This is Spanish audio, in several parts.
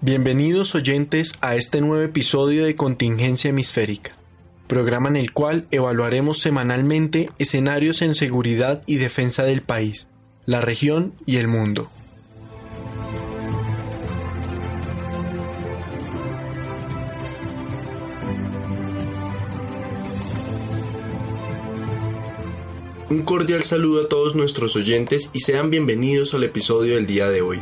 Bienvenidos oyentes a este nuevo episodio de Contingencia Hemisférica, programa en el cual evaluaremos semanalmente escenarios en seguridad y defensa del país, la región y el mundo. Un cordial saludo a todos nuestros oyentes y sean bienvenidos al episodio del día de hoy.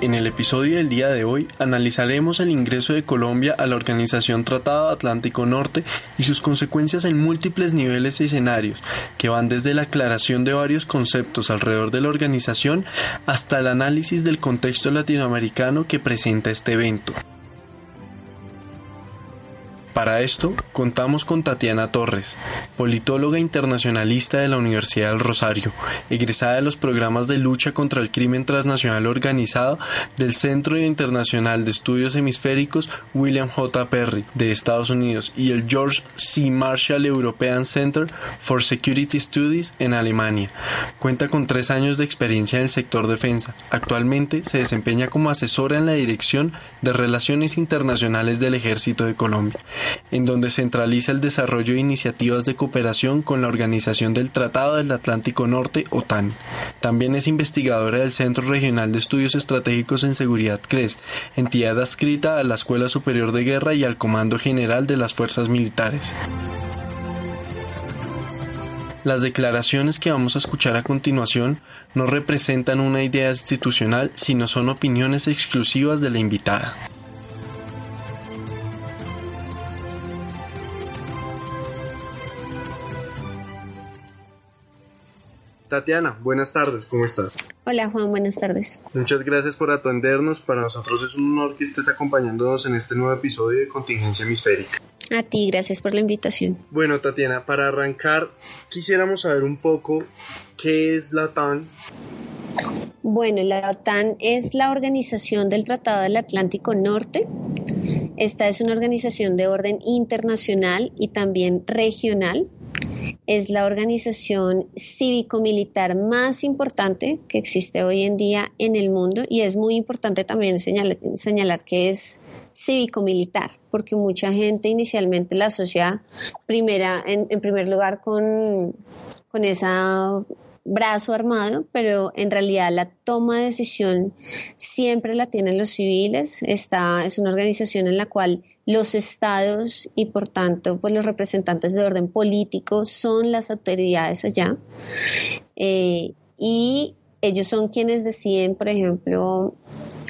En el episodio del día de hoy analizaremos el ingreso de Colombia a la Organización Tratado Atlántico Norte y sus consecuencias en múltiples niveles y escenarios, que van desde la aclaración de varios conceptos alrededor de la organización hasta el análisis del contexto latinoamericano que presenta este evento. Para esto, contamos con Tatiana Torres, politóloga internacionalista de la Universidad del Rosario, egresada de los programas de lucha contra el crimen transnacional organizado del Centro Internacional de Estudios Hemisféricos William J. Perry de Estados Unidos y el George C. Marshall European Center for Security Studies en Alemania. Cuenta con tres años de experiencia en el sector defensa. Actualmente se desempeña como asesora en la Dirección de Relaciones Internacionales del Ejército de Colombia en donde centraliza el desarrollo de iniciativas de cooperación con la Organización del Tratado del Atlántico Norte, OTAN. También es investigadora del Centro Regional de Estudios Estratégicos en Seguridad CRES, entidad adscrita a la Escuela Superior de Guerra y al Comando General de las Fuerzas Militares. Las declaraciones que vamos a escuchar a continuación no representan una idea institucional, sino son opiniones exclusivas de la invitada. Tatiana, buenas tardes, ¿cómo estás? Hola Juan, buenas tardes. Muchas gracias por atendernos. Para nosotros es un honor que estés acompañándonos en este nuevo episodio de Contingencia Hemisférica. A ti, gracias por la invitación. Bueno, Tatiana, para arrancar, quisiéramos saber un poco qué es la OTAN. Bueno, la OTAN es la Organización del Tratado del Atlántico Norte. Esta es una organización de orden internacional y también regional es la organización cívico-militar más importante que existe hoy en día en el mundo y es muy importante también señalar, que es cívico-militar, porque mucha gente inicialmente la asocia primera, en, primer lugar con, con esa brazo armado, pero en realidad la toma de decisión siempre la tienen los civiles. Esta es una organización en la cual los estados y por tanto pues los representantes de orden político son las autoridades allá eh, y ellos son quienes deciden, por ejemplo,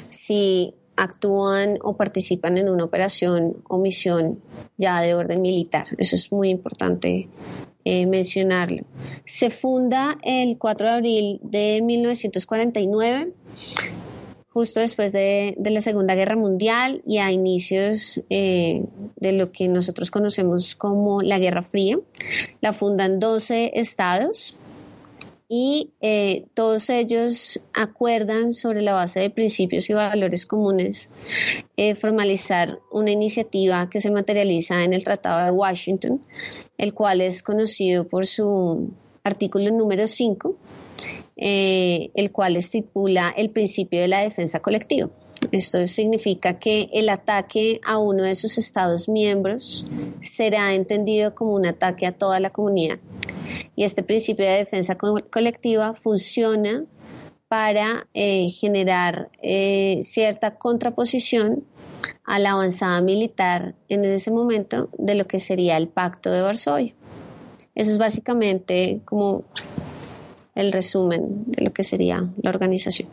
si actúan o participan en una operación o misión ya de orden militar. Eso es muy importante eh, mencionarlo. Se funda el 4 de abril de 1949 justo después de, la Segunda Guerra Mundial y a inicios eh, de lo que nosotros conocemos como la Guerra Fría. La fundan 12 estados y eh, todos ellos acuerdan sobre la base de principios y valores comunes formalizar una iniciativa que se materializa en el Tratado de Washington, el cual es conocido por su artículo número 5, eh, el cual estipula el principio de la defensa colectiva. Esto significa que el ataque a uno de sus estados miembros será entendido como un ataque a toda la comunidad. Y este principio de defensa colectiva funciona para eh, generar eh, cierta contraposición a la avanzada militar en ese momento de lo que sería el pacto de Varsovia. Eso es básicamente como el resumen de lo que sería la organización.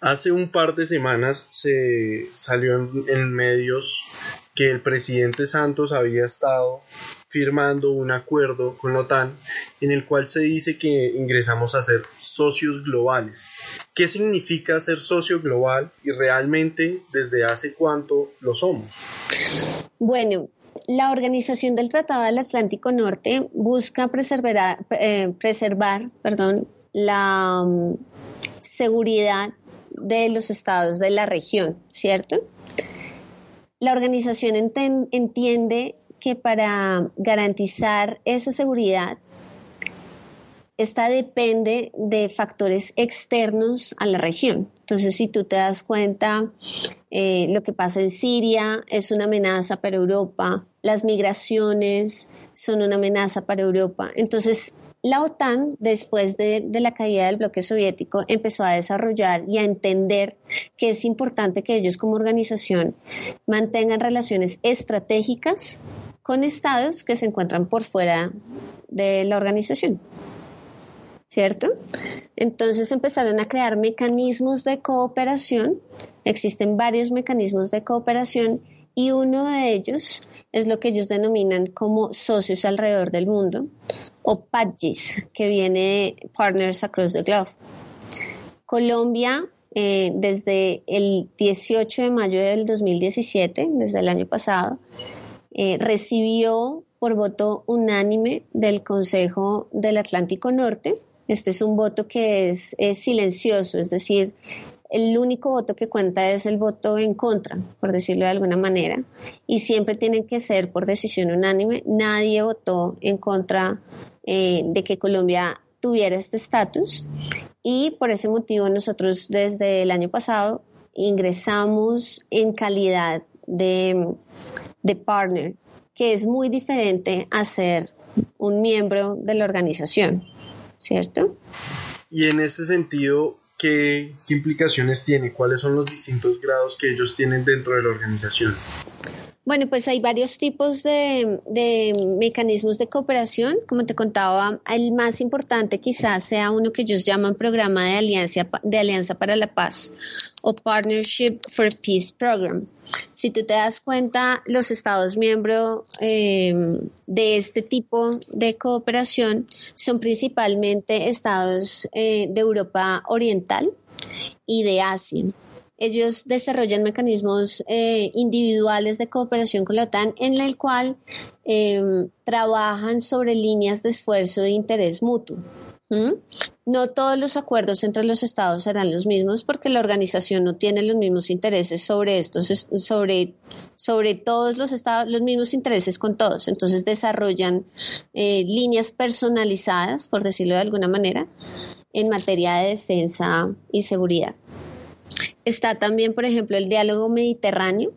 Hace un par de semanas se salió en, medios que el presidente Santos había estado firmando un acuerdo con la OTAN en el cual se dice que ingresamos a ser socios globales. ¿Qué significa ser socio global y realmente desde hace cuánto lo somos? Bueno, la Organización del Tratado del Atlántico Norte busca preservar, eh, la mm, seguridad de los estados de la región, ¿cierto? La organización entiende que para garantizar esa seguridad, esta depende de factores externos a la región. Entonces, si tú te das cuenta, eh, lo que pasa en Siria es una amenaza para Europa, las migraciones son una amenaza para Europa. Entonces, la OTAN, después de, la caída del bloque soviético, empezó a desarrollar y a entender que es importante que ellos como organización mantengan relaciones estratégicas con estados que se encuentran por fuera de la organización. ¿Cierto? Entonces empezaron a crear mecanismos de cooperación. Existen varios mecanismos de cooperación y uno de ellos es lo que ellos denominan como socios alrededor del mundo o PADGIS, que viene de Partners Across the Globe. Colombia, eh, desde el 18 de mayo del 2017, desde el año pasado, eh, recibió por voto unánime del Consejo del Atlántico Norte. Este es un voto que es silencioso, es decir, el único voto que cuenta es el voto en contra, por decirlo de alguna manera, y siempre tienen que ser por decisión unánime. Nadie votó en contra eh, de que Colombia tuviera este estatus y por ese motivo nosotros desde el año pasado ingresamos en calidad de, de partner, que es muy diferente a ser un miembro de la organización, ¿cierto? Y en ese sentido, ¿qué, implicaciones tiene? ¿Cuáles son los distintos grados que ellos tienen dentro de la organización? Bueno, pues hay varios tipos de, mecanismos de cooperación. Como te contaba, el más importante quizás sea uno que ellos llaman Programa de Alianza, de Alianza para la Paz o Partnership for Peace Program. Si tú te das cuenta, los Estados miembros em, de este tipo de cooperación son principalmente estados eh, de Europa Oriental y de Asia. Ellos desarrollan mecanismos eh, individuales de cooperación con la OTAN en el cual em, trabajan sobre líneas de esfuerzo de interés mutuo. No todos los acuerdos entre los estados serán los mismos porque la organización no tiene los mismos intereses sobre estos, sobre, sobre todos los estados, los mismos intereses con todos. Entonces desarrollan eh, líneas personalizadas, por decirlo de alguna manera, en materia de defensa y seguridad. Está también, por ejemplo, el diálogo mediterráneo,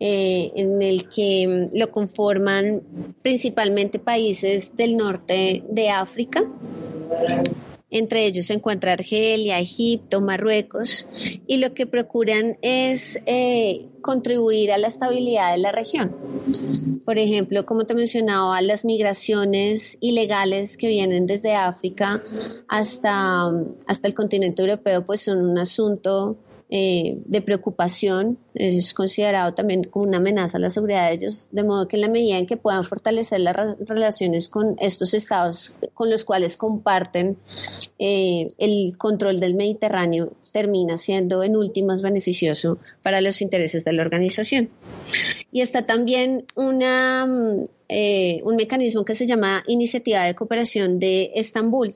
eh, en el que mm, lo conforman principalmente países del norte de África. Entre ellos se encuentra Argelia, Egipto, Marruecos, y lo que procuran es eh, contribuir a la estabilidad de la región. Por ejemplo, como te mencionaba, las migraciones ilegales que vienen desde África hasta, hasta el continente europeo, pues son un asunto eh, de preocupación, es considerado también como una amenaza a la seguridad de ellos, de modo que en la medida en que puedan fortalecer las relaciones con estos estados con los cuales comparten eh, el control del Mediterráneo, termina siendo en últimas beneficioso para los intereses de la organización. Y está también una, eh, un mecanismo que se llama Iniciativa de Cooperación de Estambul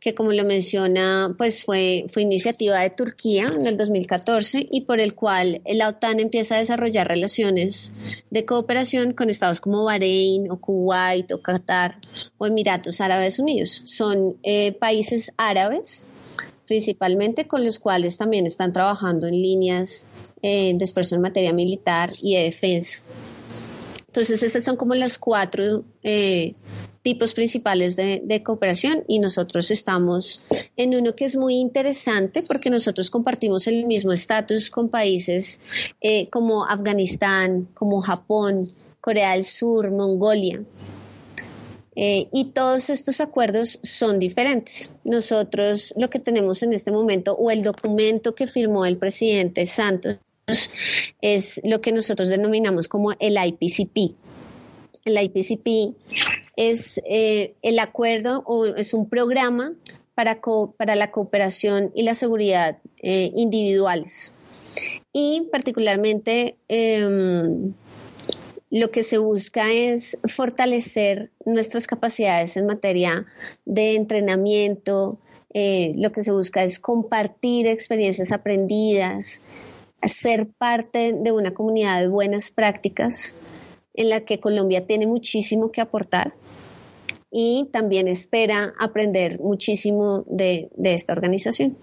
que como lo menciona, pues fue, fue iniciativa de Turquía en el 2014 y por el cual la OTAN empieza a desarrollar relaciones de cooperación con estados como Bahrein o Kuwait o Qatar o Emiratos Árabes Unidos. Son eh, países árabes principalmente con los cuales también están trabajando en líneas eh, de esfuerzo en materia militar y de defensa. Entonces, estas son como las cuatro eh, tipos principales de, cooperación y nosotros estamos en uno que es muy interesante porque nosotros compartimos el mismo estatus con países eh, como Afganistán, como Japón, Corea del Sur, Mongolia. Eh, y todos estos acuerdos son diferentes. Nosotros lo que tenemos en este momento, o el documento que firmó el presidente Santos, es lo que nosotros denominamos como el IPCP. El IPCP es eh, el acuerdo o es un programa para, para la cooperación y la seguridad eh, individuales. Y particularmente em, lo que se busca es fortalecer nuestras capacidades en materia de entrenamiento, eh, lo que se busca es compartir experiencias aprendidas, ser parte de una comunidad de buenas prácticas en la que Colombia tiene muchísimo que aportar y también espera aprender muchísimo de, esta organización.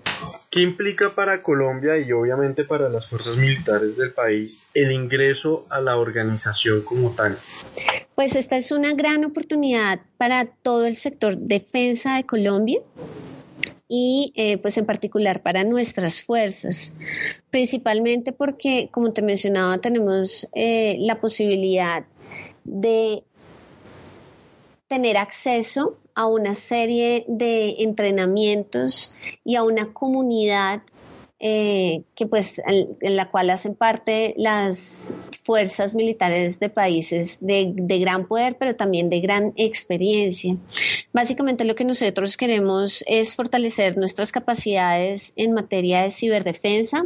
¿Qué implica para Colombia y obviamente para las fuerzas militares del país el ingreso a la organización como tal? Pues esta es una gran oportunidad para todo el sector defensa de Colombia y eh, pues en particular para nuestras fuerzas, principalmente porque, como te mencionaba, tenemos eh, la posibilidad de tener acceso a una serie de entrenamientos y a una comunidad eh, que pues en, la cual hacen parte las fuerzas militares de países de, gran poder, pero también de gran experiencia. Básicamente lo que nosotros queremos es fortalecer nuestras capacidades en materia de ciberdefensa,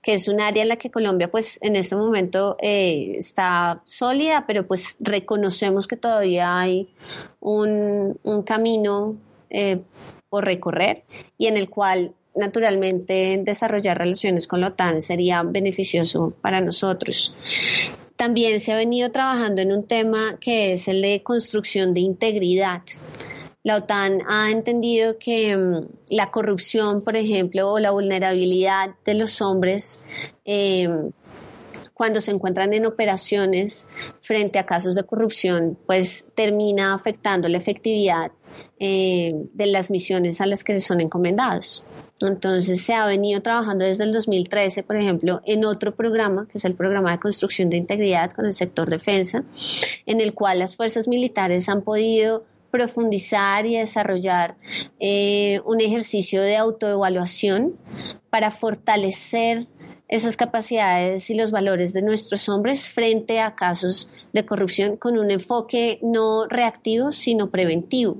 que es un área en la que Colombia pues en este momento eh, está sólida, pero pues reconocemos que todavía hay un, camino eh, por recorrer y en el cual naturalmente desarrollar relaciones con la OTAN sería beneficioso para nosotros. También se ha venido trabajando en un tema que es el de construcción de integridad. La OTAN ha entendido que mm, la corrupción, por ejemplo, o la vulnerabilidad de los hombres eh, cuando se encuentran en operaciones frente a casos de corrupción, pues termina afectando la efectividad eh, de las misiones a las que son encomendados. Entonces se ha venido trabajando desde el 2013, por ejemplo, en otro programa, que es el programa de construcción de integridad con el sector defensa, en el cual las fuerzas militares han podido profundizar y desarrollar eh, un ejercicio de autoevaluación para fortalecer esas capacidades y los valores de nuestros hombres frente a casos de corrupción con un enfoque no reactivo, sino preventivo.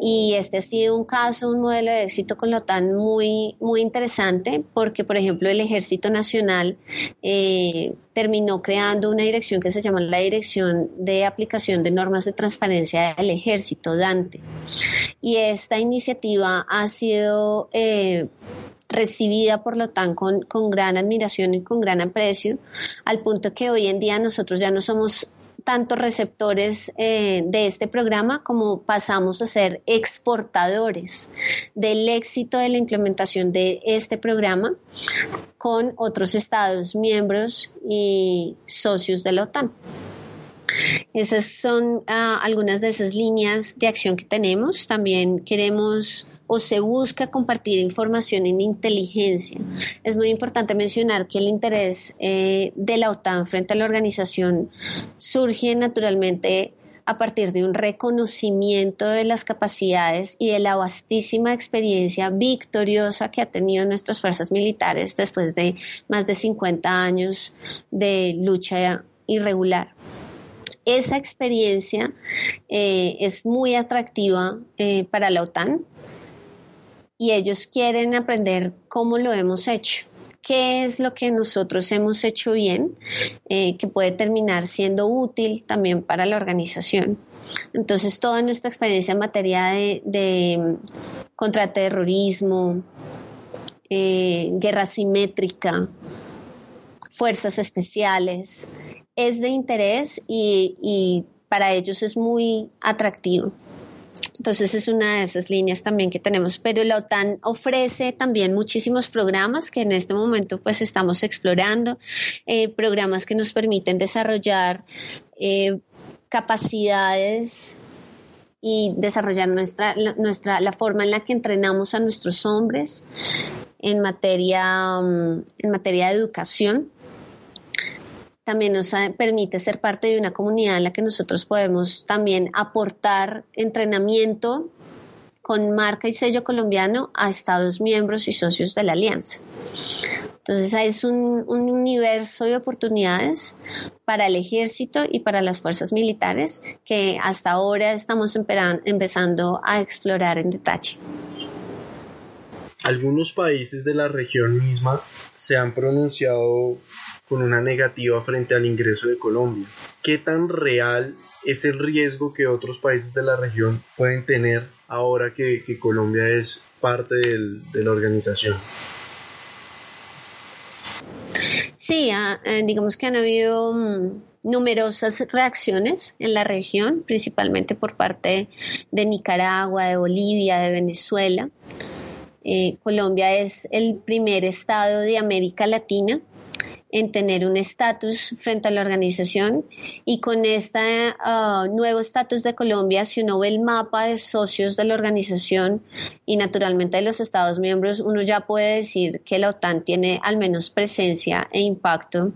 Y este ha sido un caso, un modelo de éxito con la OTAN muy, muy interesante porque, por ejemplo, el Ejército Nacional eh, terminó creando una dirección que se llama la Dirección de Aplicación de Normas de Transparencia del Ejército, DANTE. Y esta iniciativa ha sido... Eh, recibida por la OTAN con, gran admiración y con gran aprecio, al punto que hoy en día nosotros ya no somos tantos receptores eh, de este programa como pasamos a ser exportadores del éxito de la implementación de este programa con otros estados miembros y socios de la OTAN. Esas son ah, algunas de esas líneas de acción que tenemos. También queremos o se busca compartir información en inteligencia. Es muy importante mencionar que el interés eh, de la OTAN frente a la organización surge naturalmente a partir de un reconocimiento de las capacidades y de la vastísima experiencia victoriosa que ha tenido nuestras fuerzas militares después de más de 50 años de lucha irregular esa experiencia eh, es muy atractiva eh, para la OTAN y ellos quieren aprender cómo lo hemos hecho qué es lo que nosotros hemos hecho bien, eh, que puede terminar siendo útil también para la organización. Entonces, toda nuestra experiencia en materia de, de contraterrorismo, guerra simétrica, fuerzas especiales, es de interés y, para ellos es muy atractivo. Entonces es una de esas líneas también que tenemos, pero la OTAN ofrece también muchísimos programas que en este momento pues estamos explorando, eh, programas que nos permiten desarrollar eh, capacidades y desarrollar nuestra, nuestra, la forma en la que entrenamos a nuestros hombres en materia, mm, en materia de educación también nos permite ser parte de una comunidad en la que nosotros podemos también aportar entrenamiento con marca y sello colombiano a Estados miembros y socios de la alianza. Entonces es un, universo de oportunidades para el ejército y para las fuerzas militares que hasta ahora estamos empezando a explorar en detalle. Algunos países de la región misma se han pronunciado con una negativa frente al ingreso de Colombia. ¿Qué tan real es el riesgo que otros países de la región pueden tener ahora que, Colombia es parte de la organización? Sí, ah, eh, digamos que han habido mm, numerosas reacciones en la región, principalmente por parte de Nicaragua, de Bolivia, de Venezuela. Eh, Colombia es el primer estado de América Latina en tener un estatus frente a la organización y con este ah, nuevo estatus de Colombia, si uno ve el mapa de socios de la organización y naturalmente de los Estados miembros, uno ya puede decir que la OTAN tiene al menos presencia e impacto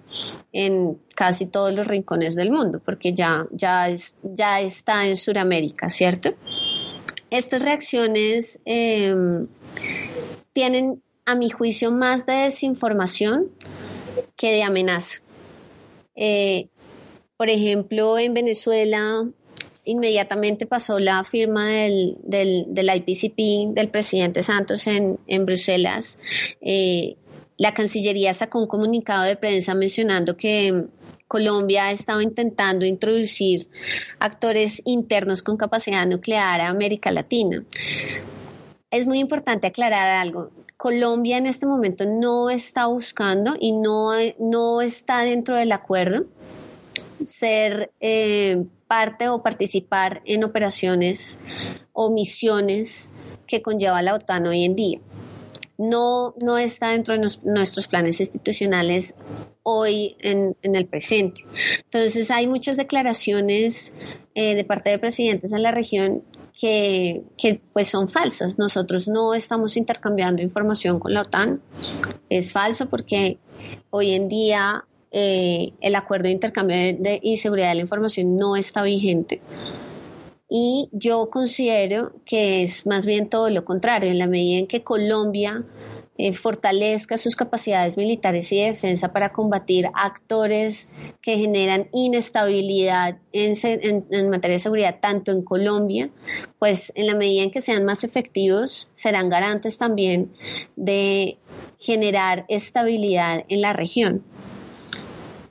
en casi todos los rincones del mundo, porque ya, ya, es, ya está en Sudamérica, ¿cierto? Estas reacciones em, tienen, a mi juicio, más de desinformación que de amenaza. Eh, por ejemplo, en Venezuela inmediatamente pasó la firma del, del, IPCP del presidente Santos en, Bruselas. Eh, la Cancillería sacó un comunicado de prensa mencionando que Colombia ha estado intentando introducir actores internos con capacidad nuclear a América Latina. Es muy importante aclarar algo. Colombia en este momento no está buscando y no, no está dentro del acuerdo ser eh, parte o participar en operaciones o misiones que conlleva la OTAN hoy en día. No, no está dentro de nuestros planes institucionales hoy en, el presente. Entonces hay muchas declaraciones eh, de parte de presidentes en la región que, pues son falsas. Nosotros no estamos intercambiando información con la OTAN. Es falso porque hoy en día eh, el acuerdo de intercambio de, y seguridad de la información no está vigente. Y yo considero que es más bien todo lo contrario, en la medida en que Colombia eh, fortalezca sus capacidades militares y de defensa para combatir actores que generan inestabilidad en, en, materia de seguridad, tanto en Colombia, pues en la medida en que sean más efectivos, serán garantes también de generar estabilidad en la región.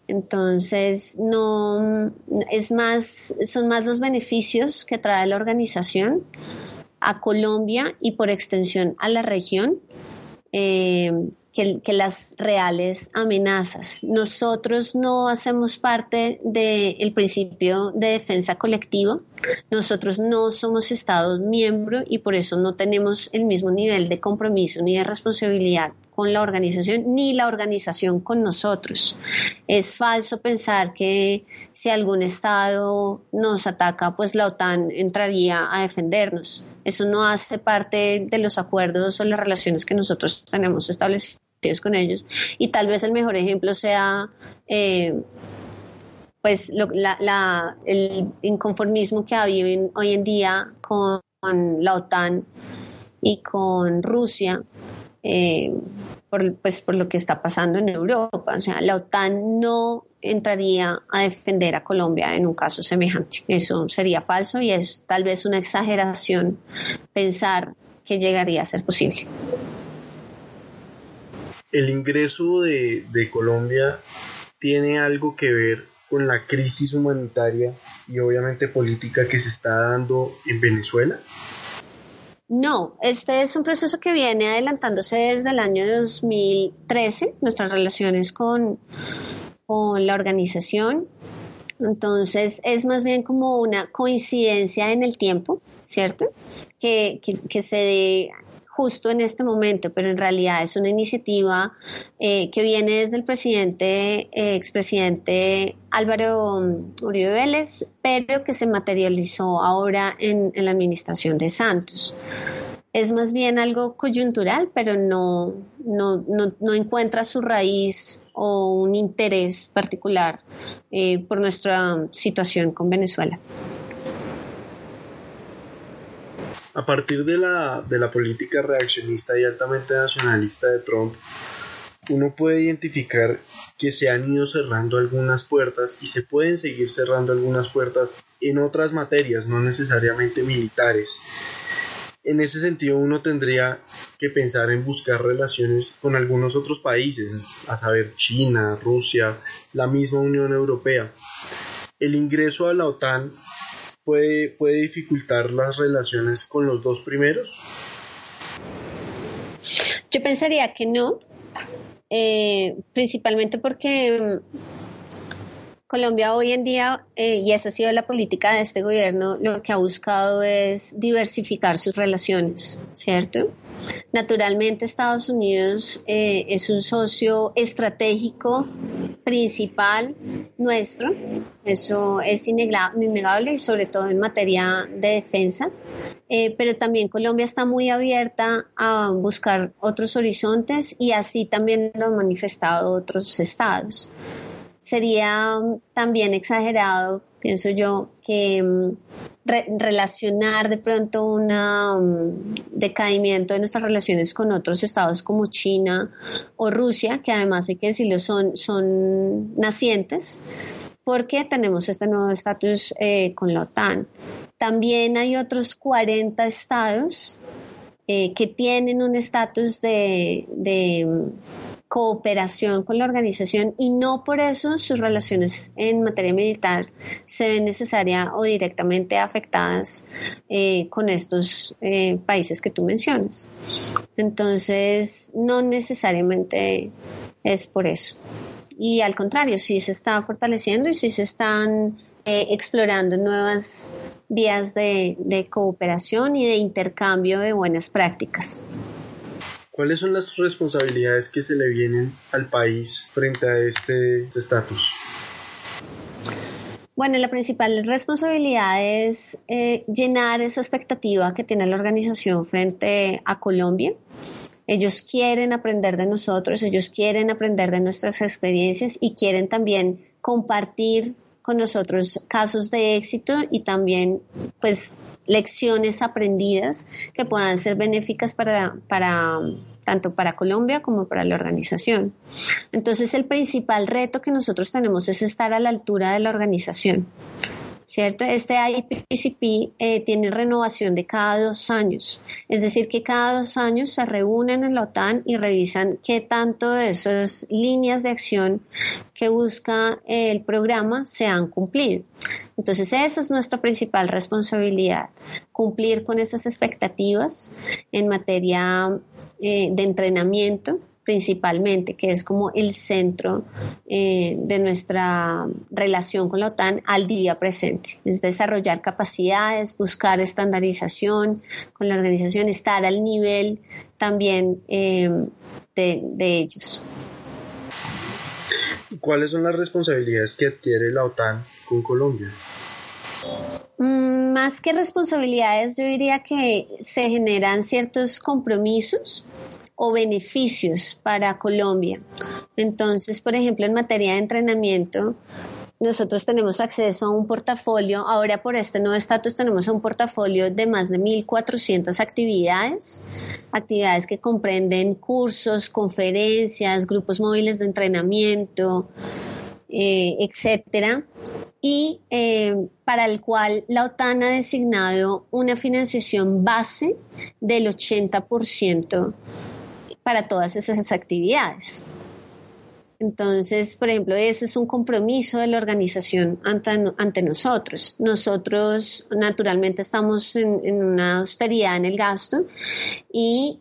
Entonces, no es más, son más los beneficios que trae la organización a Colombia y por extensión a la región eh, que, las reales amenazas. Nosotros no hacemos parte del principio de defensa colectivo, nosotros no somos Estados miembros y por eso no tenemos el mismo nivel de compromiso ni de responsabilidad con la organización ni la organización con nosotros. Es falso pensar que si algún Estado nos ataca, pues la OTAN entraría a defendernos. Eso no hace parte de los acuerdos o las relaciones que nosotros tenemos establecidos con ellos. Y tal vez el mejor ejemplo sea... Eh, pues el inconformismo que hay hoy en día con, la OTAN y con Rusia, eh, por, pues por lo que está pasando en Europa. O sea, la OTAN no entraría a defender a Colombia en un caso semejante. Eso sería falso y es tal vez una exageración pensar que llegaría a ser posible. El ingreso de, de Colombia tiene algo que ver con la crisis humanitaria y obviamente política que se está dando en Venezuela? No, este es un proceso que viene adelantándose desde el año 2013, nuestras relaciones con, con la organización. Entonces es más bien como una coincidencia en el tiempo, ¿cierto? Que, que, que se justo en este momento, pero en realidad es una iniciativa eh, que viene desde el presidente, eh, expresidente Álvaro Uribe Vélez, pero que se materializó ahora en, la administración de Santos. es más bien algo coyuntural, pero no, no, no, encuentra su raíz o un interés particular eh, por nuestra situación con Venezuela. A partir de la, de la política reaccionista y altamente nacionalista de Trump, uno puede identificar que se han ido cerrando algunas puertas y se pueden seguir cerrando algunas puertas en otras materias, no necesariamente militares. En ese sentido, uno tendría que pensar en buscar relaciones con algunos otros países, a saber China, Rusia, la misma Unión Europea. El ingreso a la OTAN puede, puede dificultar las relaciones con los dos primeros. Yo pensaría que no, eh, principalmente porque mm, Colombia hoy en día, eh, y esa ha sido la política de este gobierno, lo que ha buscado es diversificar sus relaciones, ¿cierto? Naturalmente Estados Unidos eh, es un socio estratégico principal nuestro, eso es innegable y sobre todo en materia de defensa, eh, pero también Colombia está muy abierta a buscar otros horizontes y así también lo han manifestado otros estados. Sería también exagerado, pienso yo, que mm, relacionar de pronto un um, decaimiento de nuestras relaciones con otros estados como China o Rusia, que además hay que decirlo son, son nacientes, porque tenemos este nuevo estatus eh, con la OTAN. También hay otros 40 estados eh, que tienen un estatus de cooperación con la organización y no por eso sus relaciones en materia militar se ven necesarias o directamente afectadas eh, con estos eh, países que tú mencionas. Entonces, no necesariamente es por eso. Y al contrario, sí se está fortaleciendo y sí se están eh, explorando nuevas vías de cooperación y de intercambio de buenas prácticas. ¿Cuáles son las responsabilidades que se le vienen al país frente a este estatus? Bueno, la principal responsabilidad es eh, llenar esa expectativa que tiene la organización frente a Colombia. Ellos quieren aprender de nosotros, ellos quieren aprender de nuestras experiencias y quieren también compartir con nosotros casos de éxito y también pues lecciones aprendidas que puedan ser benéficas para, tanto para Colombia como para la organización. Entonces el principal reto que nosotros tenemos es estar a la altura de la organización. ¿Cierto? Este IPCP eh, tiene renovación de cada dos años, es decir, que cada dos años se reúnen en la OTAN y revisan qué tanto de esas líneas de acción que busca el programa se han cumplido. Entonces, esa es nuestra principal responsabilidad, cumplir con esas expectativas en materia eh, de entrenamiento, principalmente, que es como el centro eh, de nuestra relación con la OTAN al día presente. Es desarrollar capacidades, buscar estandarización con la organización, estar al nivel también eh, de, ellos. ¿Cuáles son las responsabilidades que adquiere la OTAN con Colombia? Mm, más que responsabilidades, yo diría que se generan ciertos compromisos o beneficios para Colombia. Entonces, por ejemplo, en materia de entrenamiento, nosotros tenemos acceso a un portafolio, ahora por este nuevo estatus tenemos un portafolio de más de 1.400 actividades, actividades que comprenden cursos, conferencias, grupos móviles de entrenamiento, eh, etcétera, y eh, para el cual la OTAN ha designado una financiación base del 80% para todas esas actividades. Entonces, por ejemplo, ese es un compromiso de la organización ante, nosotros. Nosotros, naturalmente, estamos en, una austeridad en el gasto y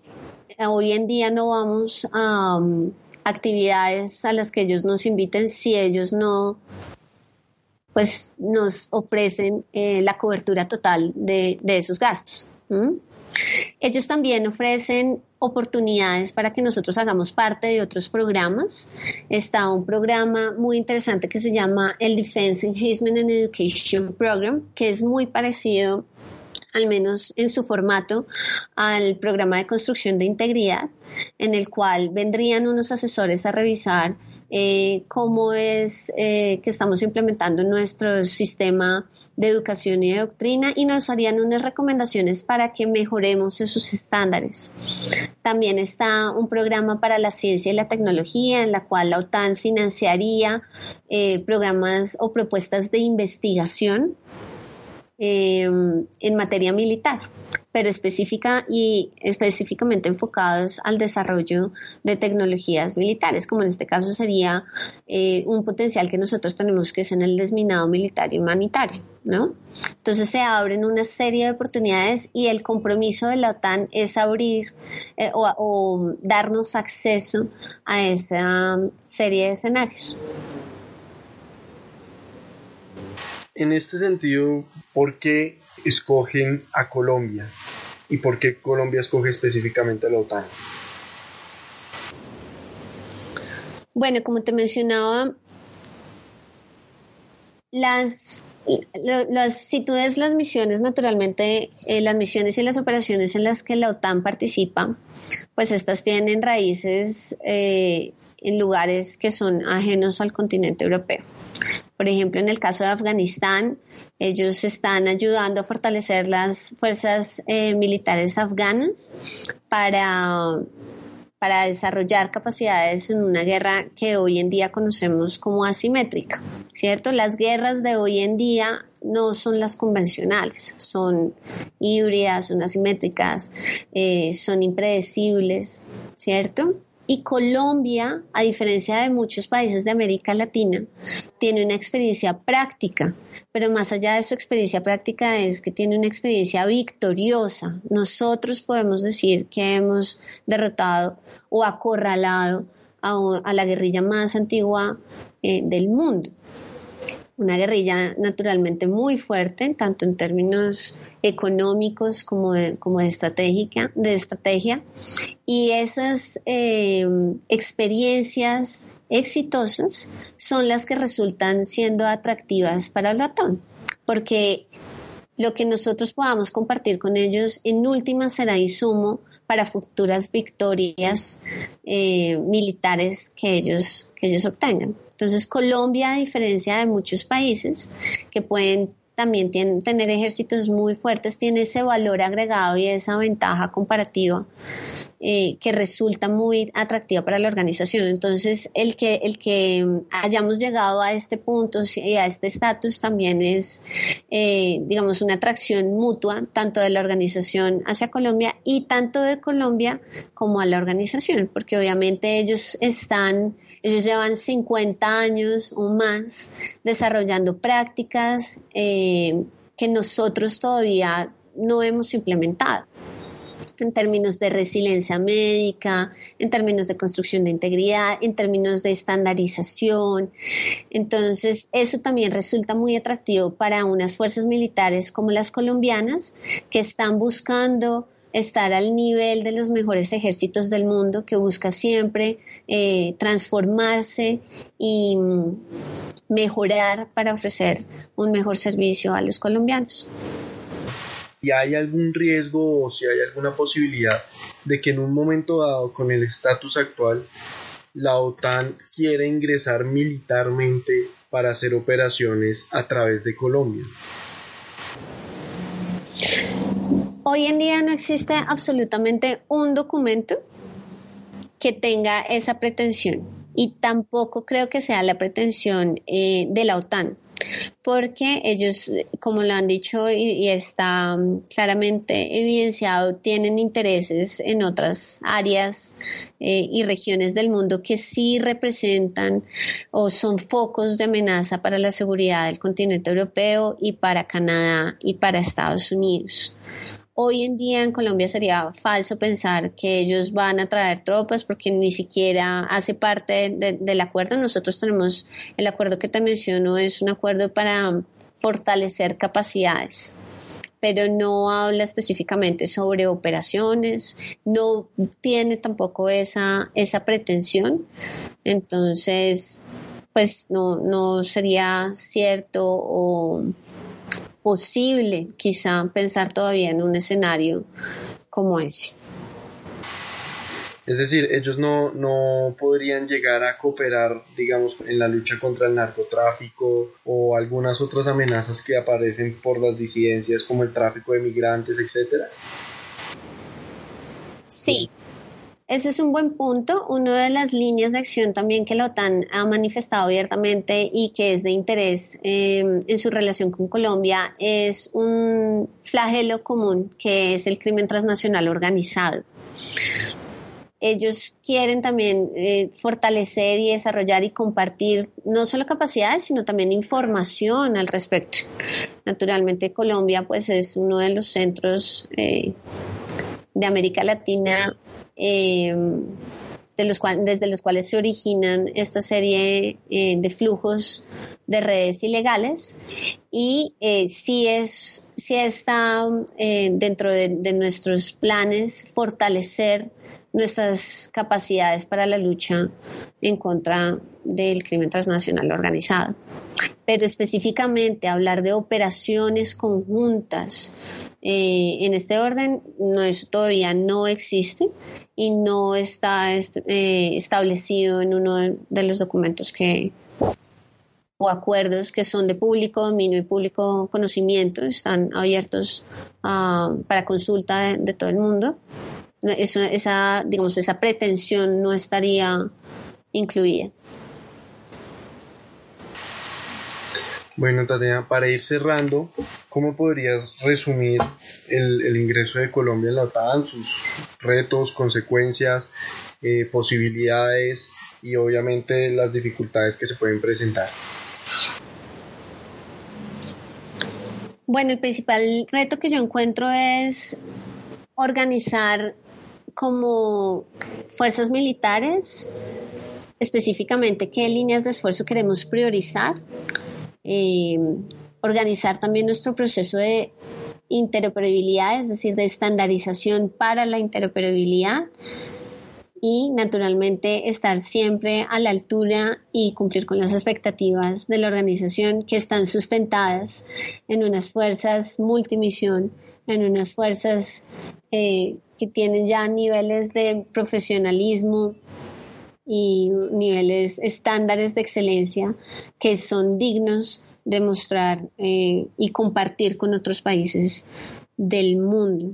hoy en día no vamos a um, actividades a las que ellos nos inviten si ellos no pues nos ofrecen eh, la cobertura total de, esos gastos. Ellos también ofrecen oportunidades para que nosotros hagamos parte de otros programas. Está un programa muy interesante que se llama el Defense Enhancement and Education Program, que es muy parecido al menos en su formato, al programa de construcción de integridad, en el cual vendrían unos asesores a revisar eh, cómo es eh, que estamos implementando nuestro sistema de educación y de doctrina y nos harían unas recomendaciones para que mejoremos esos estándares. También está un programa para la ciencia y la tecnología en la cual la OTAN financiaría eh, programas o propuestas de investigación en materia militar pero específica y específicamente enfocados al desarrollo de tecnologías militares, como en este caso sería eh, un potencial que nosotros tenemos que es en el desminado militar y humanitario, ¿no? Entonces se abren una serie de oportunidades y el compromiso de la OTAN es abrir eh, o darnos acceso a esa serie de escenarios. En este sentido, ¿por qué escogen a Colombia y por qué Colombia escoge específicamente la OTAN. Bueno, como te mencionaba, las, las, las misiones, naturalmente, eh, las misiones y las operaciones en las que la OTAN participa, pues estas tienen raíces eh, en lugares que son ajenos al continente europeo. Por ejemplo, en el caso de Afganistán, ellos están ayudando a fortalecer las fuerzas eh, militares afganas para, para desarrollar capacidades en una guerra que hoy en día conocemos como asimétrica, ¿cierto? Las guerras de hoy en día no son las convencionales, son híbridas, son asimétricas, eh, son impredecibles, ¿cierto? Y Colombia, a diferencia de muchos países de América Latina, tiene una experiencia práctica, pero más allá de su experiencia práctica es que tiene una experiencia victoriosa. Nosotros podemos decir que hemos derrotado o acorralado a, la guerrilla más antigua eh, del mundo una guerrilla naturalmente muy fuerte, tanto en términos económicos como de, como de, estratégica, de estrategia. Y esas eh, experiencias exitosas son las que resultan siendo atractivas para el ratón, porque lo que nosotros podamos compartir con ellos en última será insumo para futuras victorias eh, militares que ellos, que ellos obtengan. Entonces, Colombia, a diferencia de muchos países que pueden también tener ejércitos muy fuertes, tiene ese valor agregado y esa ventaja comparativa eh, que resulta muy atractiva para la organización. Entonces, el que, el que hayamos llegado a este punto y a este estatus también es, eh, digamos, una atracción mutua, tanto de la organización hacia Colombia y tanto de Colombia como a la organización, porque obviamente ellos están, ellos llevan 50 años o más desarrollando prácticas eh, que nosotros todavía no hemos implementado en términos de resiliencia médica, en términos de construcción de integridad, en términos de estandarización. Entonces, eso también resulta muy atractivo para unas fuerzas militares como las colombianas que están buscando estar al nivel de los mejores ejércitos del mundo, que busca siempre eh, transformarse y mm, mejorar para ofrecer un mejor servicio a los colombianos si hay algún riesgo o si hay alguna posibilidad de que en un momento dado con el estatus actual la OTAN quiera ingresar militarmente para hacer operaciones a través de Colombia. Hoy en día no existe absolutamente un documento que tenga esa pretensión y tampoco creo que sea la pretensión eh, de la OTAN porque ellos, como lo han dicho y, está mm, claramente evidenciado, tienen intereses en otras áreas eh, y regiones del mundo que sí representan o son focos de amenaza para la seguridad del continente europeo y para Canadá y para Estados Unidos. Hoy en día en Colombia sería falso pensar que ellos van a traer tropas porque ni siquiera hace parte del acuerdo. Nosotros tenemos el acuerdo que te menciono, es un acuerdo para fortalecer capacidades pero no habla específicamente sobre operaciones, no tiene tampoco esa, esa pretensión. Entonces, pues no, no sería cierto o posible quizá pensar todavía en un escenario como ese. Es decir, ellos no, no podrían llegar a cooperar, digamos, en la lucha contra el narcotráfico o algunas otras amenazas que aparecen por las disidencias como el tráfico de migrantes, etcétera. Sí, ese es un buen punto. Una de las líneas de acción también que la OTAN ha manifestado abiertamente y que es de interés em, en su relación con Colombia es un flagelo común que es el crimen transnacional organizado. Ellos quieren también eh, fortalecer y desarrollar y compartir no solo capacidades, sino también información al respecto. Naturalmente Colombia pues es uno de los centros eh, de América Latina Em, de los desde los cuales se originan esta serie eh, de flujos de redes ilegales. Y eh, si es si está eh, dentro de, nuestros planes fortalecer nuestras capacidades para la lucha en contra del crimen transnacional organizado. Pero específicamente hablar de operaciones conjuntas eh, en este orden, no, eso todavía no existe y no está eh, establecido en uno de, los documentos que o acuerdos que son de público dominio y público conocimiento, están abiertos ah, para consulta de todo el mundo esa, digamos, esa pretensión no estaría incluida. Bueno, Tatiana, para ir cerrando, ¿cómo podrías resumir el, ingreso de Colombia en la OTAN, sus retos, consecuencias, eh, posibilidades y obviamente las dificultades que se pueden presentar? Bueno, el principal reto que yo encuentro es organizar como fuerzas militares, específicamente qué líneas de esfuerzo queremos priorizar, eh, organizar también nuestro proceso de interoperabilidad, es decir, de estandarización para la interoperabilidad y naturalmente estar siempre a la altura y cumplir con las expectativas de la organización que están sustentadas en unas fuerzas multimisión, en unas fuerzas eh, que tienen ya niveles de profesionalismo y niveles estándares de excelencia que son dignos de mostrar eh, y compartir con otros países del mundo.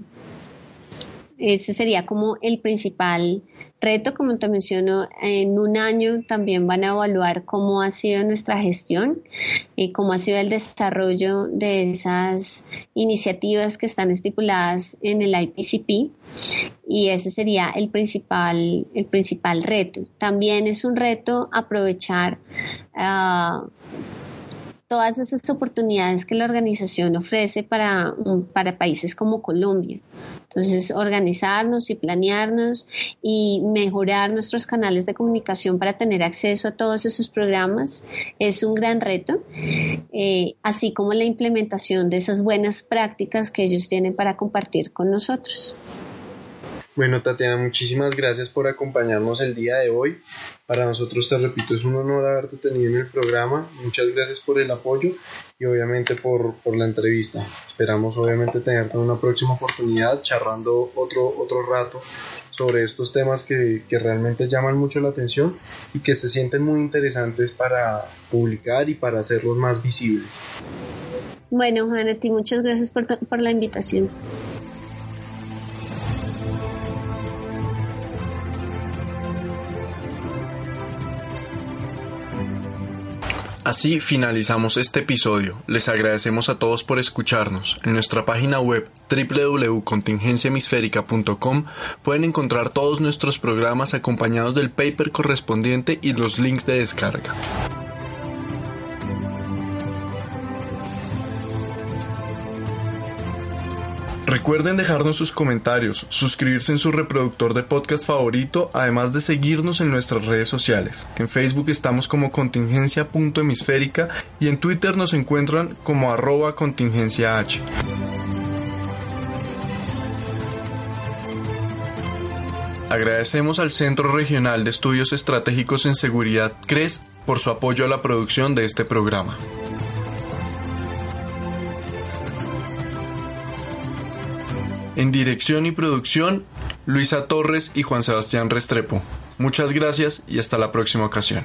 Ese sería como el principal reto, como te menciono, en un año también van a evaluar cómo ha sido nuestra gestión y cómo ha sido el desarrollo de esas iniciativas que están estipuladas en el IPCP y ese sería el principal, el principal reto. También es un reto aprovechar uh, todas esas oportunidades que la organización ofrece para, para países como Colombia. Entonces, organizarnos y planearnos y mejorar nuestros canales de comunicación para tener acceso a todos esos programas es un gran reto, eh, así como la implementación de esas buenas prácticas que ellos tienen para compartir con nosotros. Bueno, Tatiana, muchísimas gracias por acompañarnos el día de hoy. Para nosotros, te repito, es un honor haberte tenido en el programa. Muchas gracias por el apoyo y obviamente por, la entrevista. Esperamos obviamente tenerte en una próxima oportunidad charlando otro, otro rato sobre estos temas que, realmente llaman mucho la atención y que se sienten muy interesantes para publicar y para hacerlos más visibles. Bueno, Juaneti, muchas gracias por, por la invitación. Así finalizamos este episodio. Les agradecemos a todos por escucharnos. En nuestra página web www.contingenciahemisférica.com pueden encontrar todos nuestros programas acompañados del paper correspondiente y los links de descarga. Recuerden dejarnos sus comentarios, suscribirse en su reproductor de podcast favorito, además de seguirnos en nuestras redes sociales. En Facebook estamos como contingencia.hemisférica y en Twitter nos encuentran como arroba contingenciah. Agradecemos al Centro Regional de Estudios Estratégicos en Seguridad CRES por su apoyo a la producción de este programa. En dirección y producción, Luisa Torres y Juan Sebastián Restrepo. Muchas gracias y hasta la próxima ocasión.